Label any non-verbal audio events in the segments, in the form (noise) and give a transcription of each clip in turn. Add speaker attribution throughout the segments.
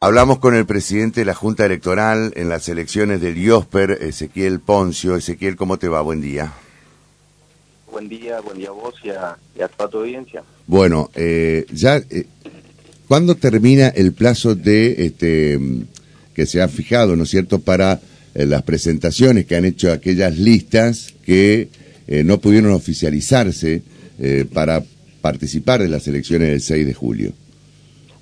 Speaker 1: Hablamos con el presidente de la Junta Electoral en las elecciones del IOSPER, Ezequiel Poncio. Ezequiel, ¿cómo te va? Buen día.
Speaker 2: Buen día, buen día a vos y a, toda tu audiencia.
Speaker 1: Bueno, eh, ya, eh, ¿cuándo termina el plazo de este que se ha fijado, ¿no es cierto?, para eh, las presentaciones que han hecho aquellas listas que eh, no pudieron oficializarse para participar de las elecciones del 6 de julio.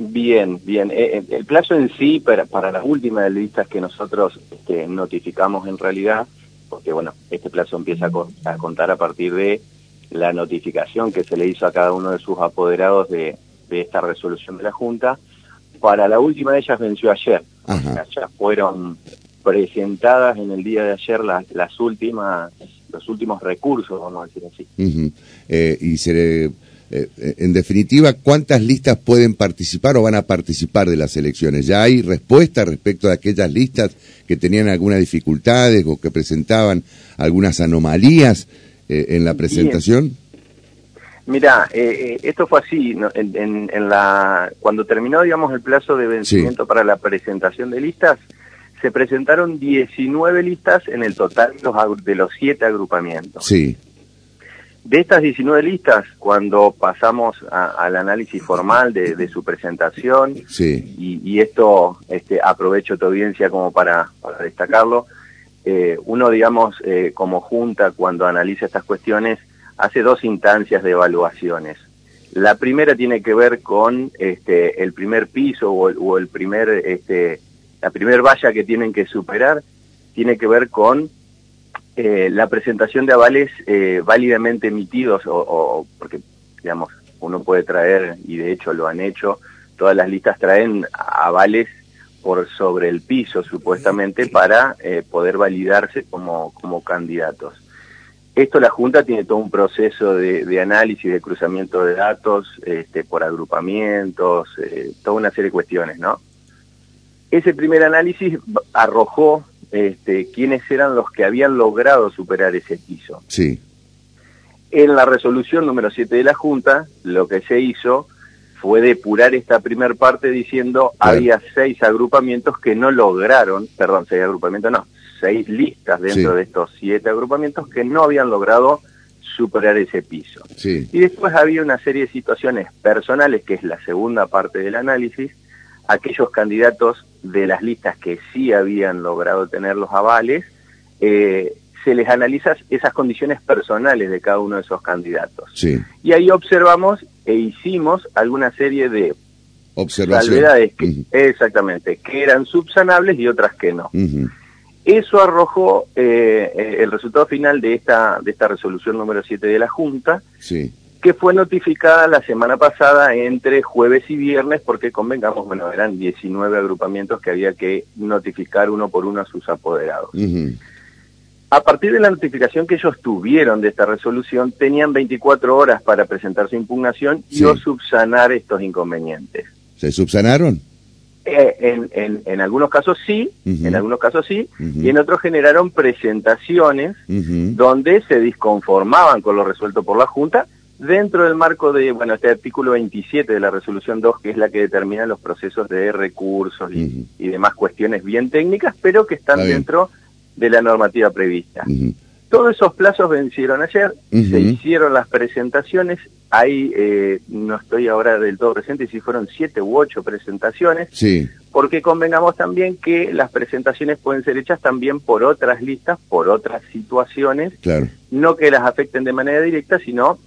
Speaker 2: Bien, bien. Eh, eh, el plazo en sí, para, para las últimas listas que nosotros este, notificamos en realidad, porque bueno, este plazo empieza a, contar a partir de la notificación que se le hizo a cada uno de sus apoderados de, esta resolución de la Junta, para la última de ellas venció ayer. Ya fueron presentadas en el día de ayer las, las últimas, los últimos recursos, vamos a decir así.
Speaker 1: Eh, y se eh, eh, en definitiva, ¿cuántas listas pueden participar o van a participar de las elecciones? ¿Ya hay respuesta respecto a aquellas listas que tenían algunas dificultades o que presentaban algunas anomalías eh, en la presentación?
Speaker 2: Mira, esto fue así, en, la, cuando terminó, digamos, el plazo de vencimiento para la presentación de listas, se presentaron 19 listas en el total de los, de los siete agrupamientos.
Speaker 1: Sí.
Speaker 2: De estas 19 listas, cuando pasamos al análisis formal de, su presentación, y, esto este, aprovecho tu audiencia como para, destacarlo, eh, uno, digamos, eh, como junta, cuando analiza estas cuestiones, hace dos instancias de evaluaciones. La primera tiene que ver con este, el primer piso o el, primer, este, la primer valla que tienen que superar, tiene que ver con eh, la presentación de avales eh, válidamente emitidos, o, porque, digamos, uno puede traer, y de hecho lo han hecho, todas las listas traen avales por sobre el piso, supuestamente, para eh, poder validarse como, como candidatos. Esto la Junta tiene todo un proceso de, análisis, de cruzamiento de datos, este, por agrupamientos, toda una serie de cuestiones, ¿no? Ese primer análisis arrojó este, quiénes eran los que habían logrado superar ese piso.
Speaker 1: Sí.
Speaker 2: En la resolución número 7 de la Junta, lo que se hizo fue depurar esta primer parte diciendo había seis agrupamientos que no lograron, perdón, seis agrupamientos no, seis listas dentro de estos siete agrupamientos que no habían logrado superar ese piso.
Speaker 1: Sí.
Speaker 2: Y después había una serie de situaciones personales, que es la segunda parte del análisis, aquellos candidatos de las listas que sí habían logrado tener los avales, eh, se les analiza esas condiciones personales de cada uno de esos candidatos. Y ahí observamos e hicimos alguna serie de
Speaker 1: observaciones
Speaker 2: que, exactamente, que eran subsanables y otras que no. Eso arrojó eh, eh, el resultado final de esta, de esta resolución número 7 de la Junta,
Speaker 1: sí
Speaker 2: que fue notificada la semana pasada entre jueves y viernes, porque convengamos, bueno, eran 19 agrupamientos que había que notificar uno por uno a sus apoderados. A partir de la notificación que ellos tuvieron de esta resolución, tenían 24 horas para presentar su impugnación y o subsanar estos inconvenientes.
Speaker 1: ¿Se subsanaron?
Speaker 2: Eh, en, en, algunos casos sí, en algunos casos sí, y en otros generaron presentaciones donde se disconformaban con lo resuelto por la Junta dentro del marco de, bueno, este artículo 27 de la resolución 2, que es la que determina los procesos de recursos y, demás cuestiones bien técnicas, pero que están dentro de la normativa prevista. Todos esos plazos vencieron ayer, se hicieron las presentaciones, ahí eh, no estoy ahora del todo presente si fueron siete u ocho presentaciones,
Speaker 1: sí.
Speaker 2: porque convengamos también que las presentaciones pueden ser hechas también por otras listas, por otras situaciones,
Speaker 1: claro.
Speaker 2: no que las afecten de manera directa, sino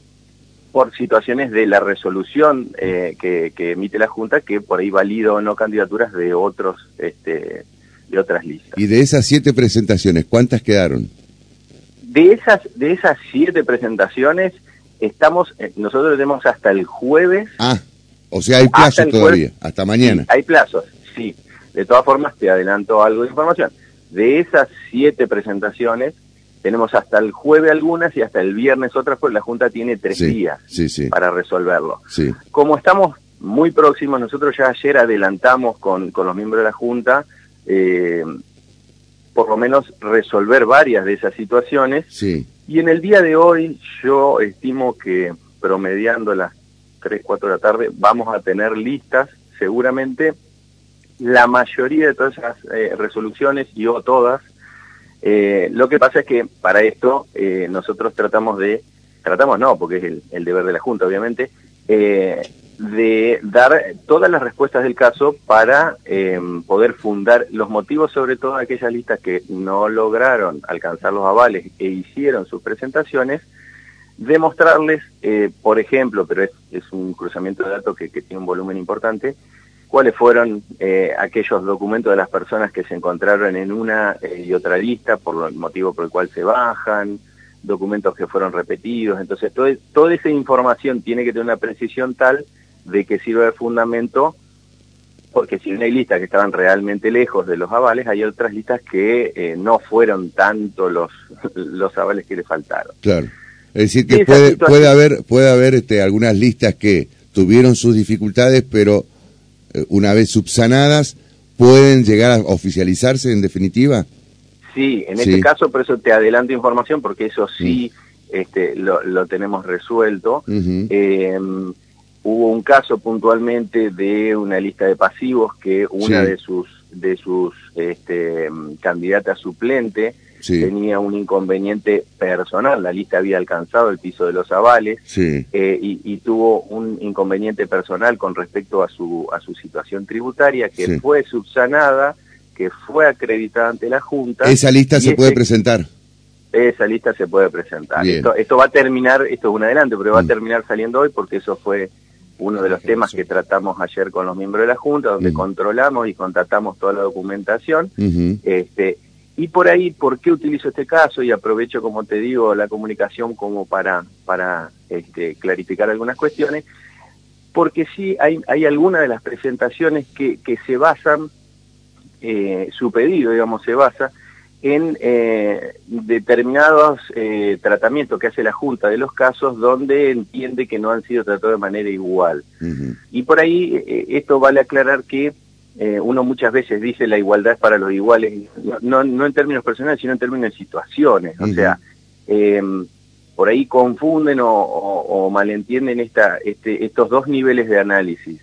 Speaker 2: por situaciones de la resolución eh, que, emite la Junta que por ahí valido o no candidaturas de otros este, de otras listas.
Speaker 1: ¿Y de esas siete presentaciones, cuántas quedaron?
Speaker 2: De esas, de esas siete presentaciones, estamos, eh, nosotros tenemos hasta el jueves.
Speaker 1: Ah, o sea, hay plazos todavía, hasta mañana.
Speaker 2: hay plazos, sí. De todas formas, te adelanto algo de información. De esas siete presentaciones, tenemos hasta el jueves algunas y hasta el viernes otras, pues la Junta tiene tres días para resolverlo. Como estamos muy próximos, nosotros ya ayer adelantamos con, con los miembros de la Junta, eh, por lo menos resolver varias de esas situaciones. Y en el día de hoy yo estimo que promediando las 3, 4 de la tarde vamos a tener listas seguramente la mayoría de todas esas eh, resoluciones y o todas. Eh, lo que pasa es que para esto eh, nosotros tratamos de, tratamos no, porque es el, deber de la Junta obviamente, de dar todas las respuestas del caso para poder fundar los motivos sobre todo aquellas listas que no lograron alcanzar los avales e hicieron sus presentaciones, demostrarles, por ejemplo, pero es, un cruzamiento de datos que tiene un volumen importante, cuáles fueron eh, aquellos documentos de las personas que se encontraron en una eh, y otra lista por el motivo por el cual se bajan, documentos que fueron repetidos. Entonces, toda esa información tiene que tener una precisión tal de que sirva de fundamento, porque si hay listas que estaban realmente lejos de los avales, hay otras listas que eh, no fueron tanto los, (laughs) los avales que le faltaron.
Speaker 1: Claro. Es decir, que puede, puede haber, puede haber este, algunas listas que tuvieron sus dificultades, pero una vez subsanadas, pueden llegar a oficializarse en definitiva?
Speaker 2: Sí, en este caso, por eso te adelanto información, porque eso sí mm. este, lo, tenemos resuelto. Em, hubo un caso puntualmente de una lista de pasivos que una de sus de sus este, candidatas suplente tenía un inconveniente personal, la lista había alcanzado el piso de los avales eh, y, tuvo un inconveniente personal con respecto a su, a su situación tributaria que fue subsanada, que fue acreditada ante la Junta.
Speaker 1: ¿Esa lista se puede presentar?
Speaker 2: Esa lista se puede presentar. Esto, va a terminar, esto es un adelanto, pero va a mm. terminar saliendo hoy porque eso fue uno de los temas que tratamos ayer con los miembros de la Junta, donde mm. controlamos y contratamos toda la documentación. este, y por ahí, ¿por qué utilizo este caso? Y aprovecho, como te digo, la comunicación como para, para este, clarificar algunas cuestiones, porque sí hay, hay algunas de las presentaciones que, que se basan, eh, su pedido, digamos, se basa en eh, determinados eh, tratamientos que hace la Junta de los casos donde entiende que no han sido tratados de manera igual. Y por ahí esto vale aclarar que eh, uno muchas veces dice la igualdad es para los iguales, no, no, en términos personales, sino en términos de situaciones. O sea, em, por ahí confunden o, malentienden esta, este, estos dos niveles de análisis.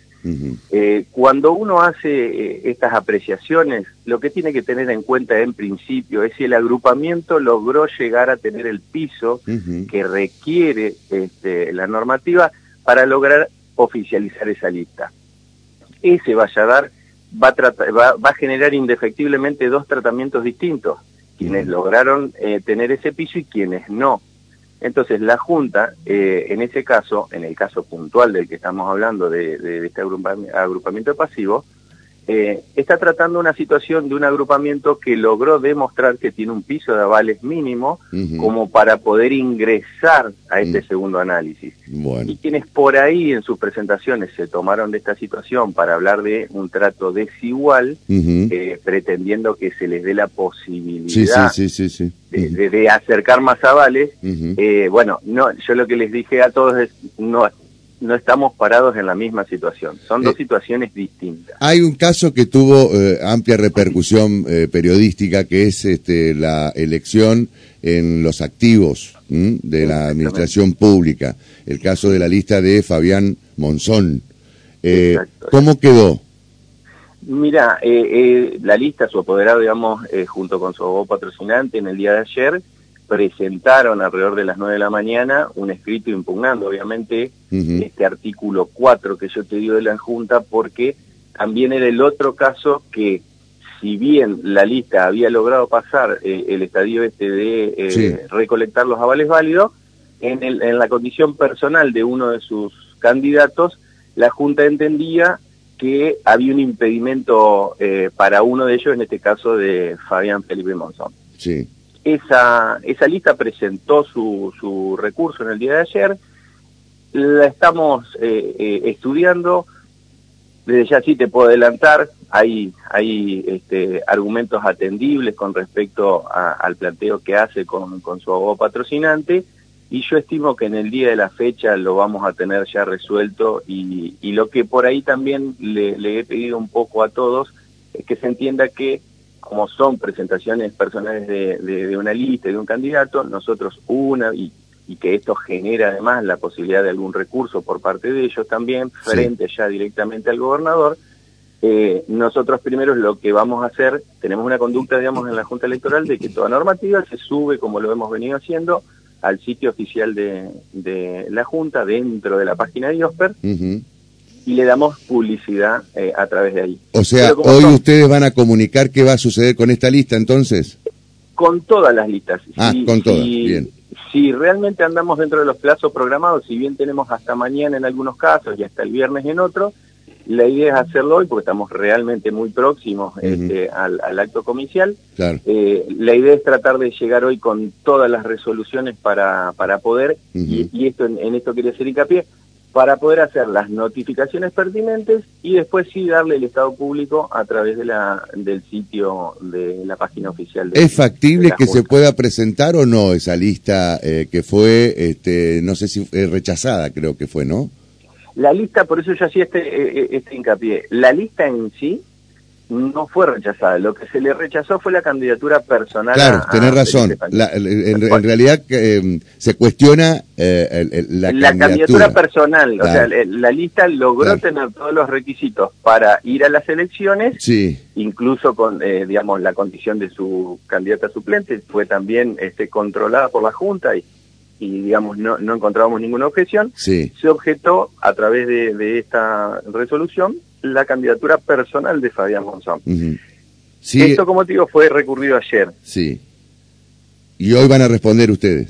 Speaker 2: Eh, cuando uno hace eh, estas apreciaciones, lo que tiene que tener en cuenta en principio es si el agrupamiento logró llegar a tener el piso que requiere este, la normativa para lograr oficializar esa lista. Ese vaya a dar va a, va, va a generar indefectiblemente dos tratamientos distintos, quienes lograron eh, tener ese piso y quienes no. Entonces la Junta, eh, en ese caso, en el caso puntual del que estamos hablando de, de, de este agrupamiento pasivo, eh, está tratando una situación de un agrupamiento que logró demostrar que tiene un piso de avales mínimo como para poder ingresar a este segundo análisis. Y quienes por ahí en sus presentaciones se tomaron de esta situación para hablar de un trato desigual, eh, pretendiendo que se les dé la posibilidad de, acercar más avales, eh, bueno, no, yo lo que les dije a todos es, no, no estamos parados en la misma situación. Son dos eh, situaciones distintas.
Speaker 1: Hay un caso que tuvo eh, amplia repercusión eh, periodística, que es este, la elección en los activos de la administración pública. El caso de la lista de Fabián Monzón. ¿Cómo quedó?
Speaker 2: Mira, la lista, su apoderado, digamos, junto con su abogado patrocinante en el día de ayer, presentaron alrededor de las 9 de la mañana un escrito impugnando, obviamente, este artículo 4 que yo te digo de la Junta, porque también era el otro caso que, si bien la lista había logrado pasar eh, el estadio este de eh, recolectar los avales válidos, en, el, en la condición personal de uno de sus candidatos, la Junta entendía que había un impedimento eh, para uno de ellos, en este caso de Fabián Felipe Monzón. Sí. Esa, esa lista presentó su, su recurso en el día de ayer, la estamos eh, eh, estudiando, desde ya sí te puedo adelantar, hay, hay este, argumentos atendibles con respecto al planteo que hace con, con su abogado patrocinante, y yo estimo que en el día de la fecha lo vamos a tener ya resuelto y, y lo que por ahí también le, he pedido un poco a todos es que se entienda que como son presentaciones personales de, una lista, de un candidato, nosotros una, y, que esto genera además la posibilidad de algún recurso por parte de ellos también, frente ya directamente al gobernador, eh, nosotros primero lo que vamos a hacer, tenemos una conducta, digamos, en la Junta Electoral de que toda normativa se sube, como lo hemos venido haciendo, al sitio oficial de, la Junta, dentro de la página de IOSPER, y le damos publicidad eh, a través de ahí.
Speaker 1: O sea, hoy ustedes van a comunicar qué va a suceder con esta lista, entonces.
Speaker 2: Con todas las listas.
Speaker 1: Ah, con todas, bien.
Speaker 2: Si realmente andamos dentro de los plazos programados, si bien tenemos hasta mañana en algunos casos y hasta el viernes en otros, la idea es hacerlo hoy porque estamos realmente muy próximos este, al, acto comicial. Eh, la idea es tratar de llegar hoy con todas las resoluciones para, para poder, y, esto en, esto quería hacer hincapié, para poder hacer las notificaciones pertinentes y después sí darle el estado público a través de la, del sitio de la página oficial.
Speaker 1: ¿Es factible que se pueda presentar o no esa lista eh, que fue, este, no sé si fue rechazada, creo que fue, ¿no?
Speaker 2: La lista, por eso yo hacía este, eh, eh, este hincapié, la lista en sí no fue rechazada, lo que se le rechazó fue la candidatura personal.
Speaker 1: Claro, tenés razón, en, realidad eh, se cuestiona la,
Speaker 2: la candidatura. personal, o sea, la lista logró tener todos los requisitos para ir a las elecciones,
Speaker 1: sí.
Speaker 2: incluso con, digamos, la condición de su candidata suplente, fue también este, controlada por la Junta y y digamos no, no encontrábamos ninguna objeción,
Speaker 1: se
Speaker 2: objetó a través de, esta resolución la candidatura personal de Fabián Monzón. Esto, como te digo, fue recurrido ayer.
Speaker 1: Sí. ¿Y hoy van a responder ustedes?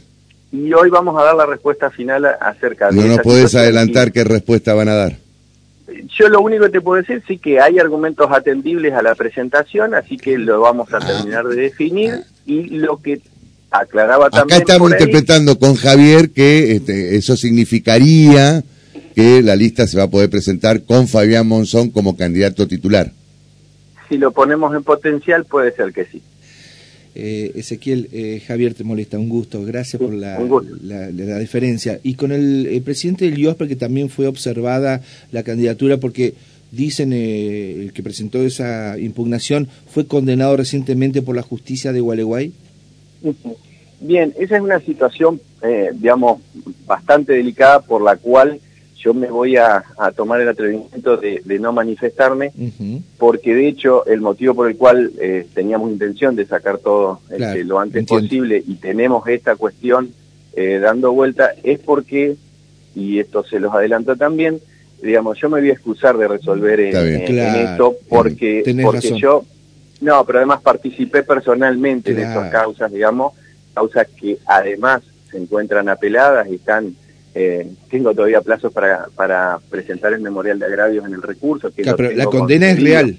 Speaker 2: Y hoy vamos a dar la respuesta final acerca de...
Speaker 1: No nos podés adelantar qué respuesta van a dar.
Speaker 2: Yo lo único que te puedo decir sí que hay argumentos atendibles a la presentación, así que lo vamos a ah. terminar de definir y lo que aclaraba también.
Speaker 1: Acá estamos interpretando con Javier que este, eso significaría que la lista se va a poder presentar con Fabián Monzón como candidato titular.
Speaker 2: Si lo ponemos en potencial, puede ser que sí.
Speaker 3: Eh, Ezequiel, eh, Javier te molesta, un gusto, gracias por la, la, diferencia. Y con el, presidente del IOSPE, que también fue observada la candidatura, porque dicen eh, el que presentó esa impugnación fue condenado recientemente por la justicia de Gualeguay.
Speaker 2: Bien, esa es una situación, eh, digamos, bastante delicada por la cual yo me voy a, tomar el atrevimiento de, no manifestarme, porque de hecho el motivo por el cual eh, teníamos intención de sacar todo este, lo antes posible y tenemos esta cuestión eh, dando vuelta es porque, y esto se los adelanto también, digamos, yo me voy a excusar de resolver en, esto porque, porque yo no, pero además participé personalmente en estas causas, digamos, causas que además se encuentran apeladas y están, eh, tengo todavía plazos para, para presentar el memorial de agravios en el recurso. Que
Speaker 3: pero la condena es real.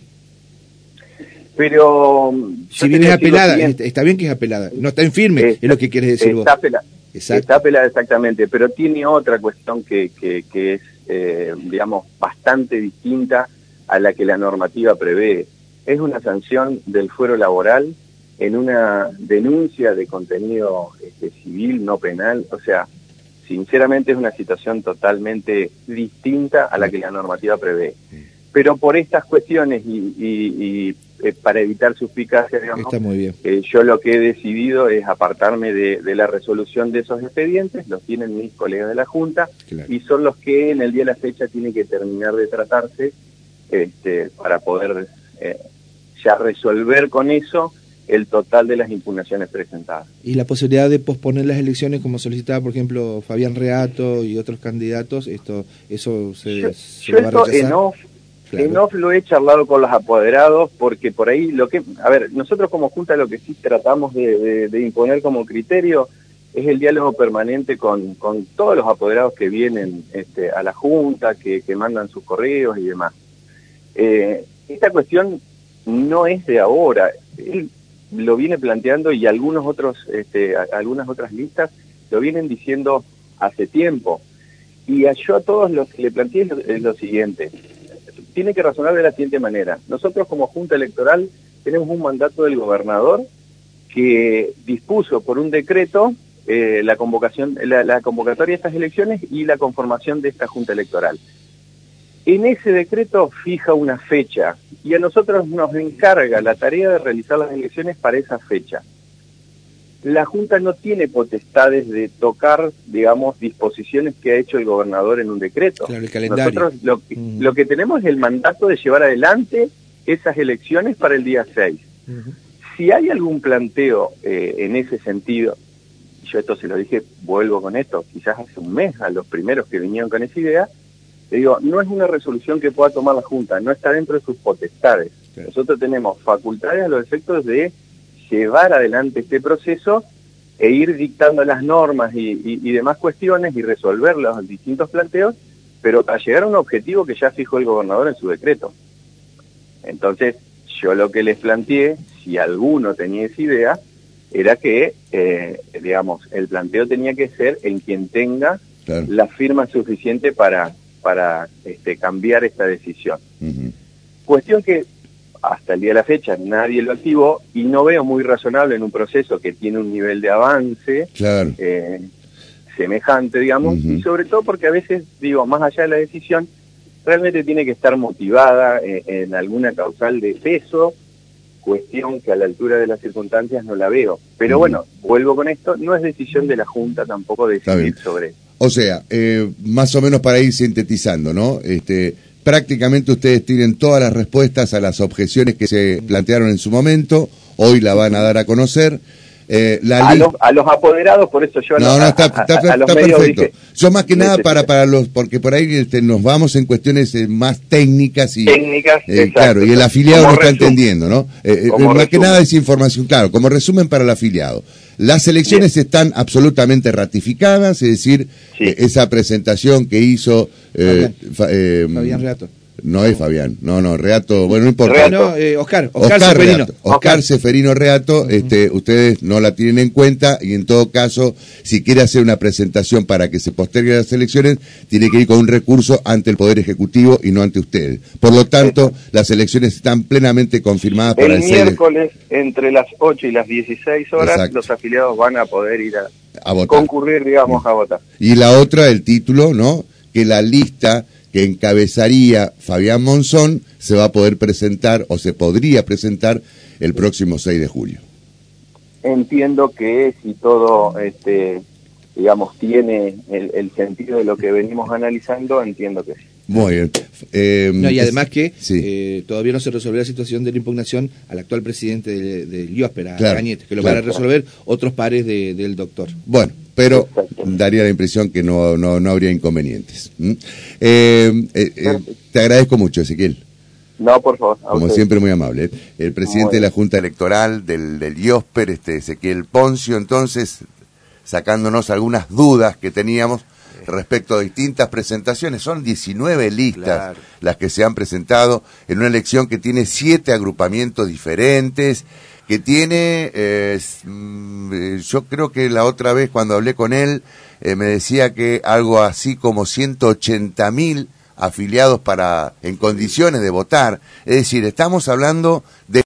Speaker 2: Pero...
Speaker 3: Si viene apelada, está bien que es apelada, no está en firme, es lo que quieres decir
Speaker 2: está Apelada, Está apelada exactamente, pero tiene otra cuestión que, que, que es, eh, digamos, bastante distinta a la que la normativa prevé es una sanción del fuero laboral en una denuncia de contenido este, civil, no penal. O sea, sinceramente es una situación totalmente distinta a la que la normativa prevé. Pero por estas cuestiones y, eh, para evitar suspicacia, digamos,
Speaker 3: eh,
Speaker 2: yo lo que he decidido es apartarme de, la resolución de esos expedientes, los tienen mis colegas de la Junta, y son los que en el día de la fecha tienen que terminar de tratarse este, para poder eh, ya resolver con eso el total de las impugnaciones presentadas.
Speaker 3: ¿Y la posibilidad de posponer las elecciones como solicitaba, por ejemplo, Fabián Reato y otros candidatos? esto ¿Eso se,
Speaker 2: va a rechazar? En off, en off lo he charlado con los apoderados porque por ahí lo que... A ver, nosotros como Junta lo que sí tratamos de, imponer como criterio es el diálogo permanente con, con todos los apoderados que vienen este, a la Junta, que, que mandan sus correos y demás. Eh, esta cuestión no es de ahora. Lo viene planteando y algunos otros, este, algunas otras listas lo vienen diciendo hace tiempo. Y yo a todos los que le planteé es lo, siguiente. Tiene que razonar de la siguiente manera. Nosotros como Junta Electoral tenemos un mandato del gobernador que dispuso por un decreto eh, la convocación, la convocatoria de estas elecciones y la conformación de esta Junta Electoral. En ese decreto fija una fecha y a nosotros nos encarga la tarea de realizar las elecciones para esa fecha. la Junta no tiene potestades de tocar, digamos, disposiciones que ha hecho el gobernador en un decreto.
Speaker 3: el calendario.
Speaker 2: Nosotros lo, lo, que tenemos es el mandato de llevar adelante esas elecciones para el día 6. Si hay algún planteo eh, en ese sentido, yo esto se lo dije, vuelvo con esto, quizás hace un mes a los primeros que vinieron con esa idea, digo, no es una resolución que pueda tomar la Junta, no está dentro de sus potestades. Nosotros tenemos facultades a los efectos de llevar adelante este proceso e ir dictando las normas y, demás cuestiones y resolver los distintos planteos, pero para llegar a un objetivo que ya fijó el gobernador en su decreto. Entonces, yo lo que les planteé, si alguno tenía esa idea, era que, eh, digamos, el planteo tenía que ser en quien tenga la firma suficiente para, para este, cambiar esta decisión. Cuestión que hasta el día de la fecha nadie lo activó y no veo muy razonable en un proceso que tiene un nivel de avance eh, semejante, digamos, y sobre todo porque a veces, digo, más allá de la decisión, realmente tiene que estar motivada eh, en alguna causal de peso, cuestión que a la altura de las circunstancias no la veo. Pero bueno, vuelvo con esto, no es decisión de la Junta tampoco decidir sobre
Speaker 1: O sea, eh, más o menos para ir sintetizando, ¿no? Este, prácticamente ustedes tienen todas las respuestas a las objeciones que se plantearon en su momento, hoy la van a dar a conocer.
Speaker 2: Eh, a, los, a, los, apoderados, por eso yo
Speaker 1: no, no, está, está, perfecto. yo más que nada para para los, porque por ahí este, nos vamos en cuestiones eh, más técnicas y
Speaker 2: técnicas,
Speaker 1: eh, claro, y el afiliado no está entendiendo, ¿no? más que nada es información, claro, como resumen para el afiliado. Las elecciones están absolutamente ratificadas, es decir, esa presentación que hizo
Speaker 3: Fabián, Fabián Reato
Speaker 1: no es Fabián, no, no, Reato, bueno, no importa.
Speaker 3: Eh, Oscar, Oscar, Seferino.
Speaker 1: Oscar, Seferino Reato, este, ustedes no la tienen en cuenta y en todo caso, si quiere hacer una presentación para que se posterguen las elecciones, tiene que ir con un recurso ante el Poder Ejecutivo y no ante ustedes. Por lo tanto, las elecciones están plenamente confirmadas para
Speaker 2: el, miércoles, entre las 8 y las 16 horas, los afiliados van a poder ir a, votar. concurrir, digamos, a votar.
Speaker 1: Y la otra, el título, ¿no? Que la lista que encabezaría Fabián Monzón se va a poder presentar o se podría presentar el próximo 6 de julio.
Speaker 2: Entiendo que si todo, este, digamos, tiene el, sentido de lo que venimos analizando, entiendo que sí.
Speaker 1: Muy bien.
Speaker 3: Eh, y además que eh, todavía no se resolvió la situación de la impugnación al actual presidente del de, IOSPER, que lo van a resolver otros pares del doctor.
Speaker 1: Bueno, pero daría la impresión que no, no, no habría inconvenientes. ¿Mm? Eh, eh, eh, te agradezco mucho, Ezequiel.
Speaker 2: No, por favor.
Speaker 1: Como siempre, muy amable. El presidente de la Junta Electoral del, del IOSPER, este Ezequiel Poncio, entonces, sacándonos algunas dudas que teníamos respecto a distintas presentaciones. Son 19 listas las que se han presentado en una elección que tiene siete agrupamientos diferentes que tiene, eh, mm, eh, yo creo que la otra vez cuando hablé con él, eh, me decía que algo así como 180 mil afiliados para, en condiciones de votar. Es decir, estamos hablando de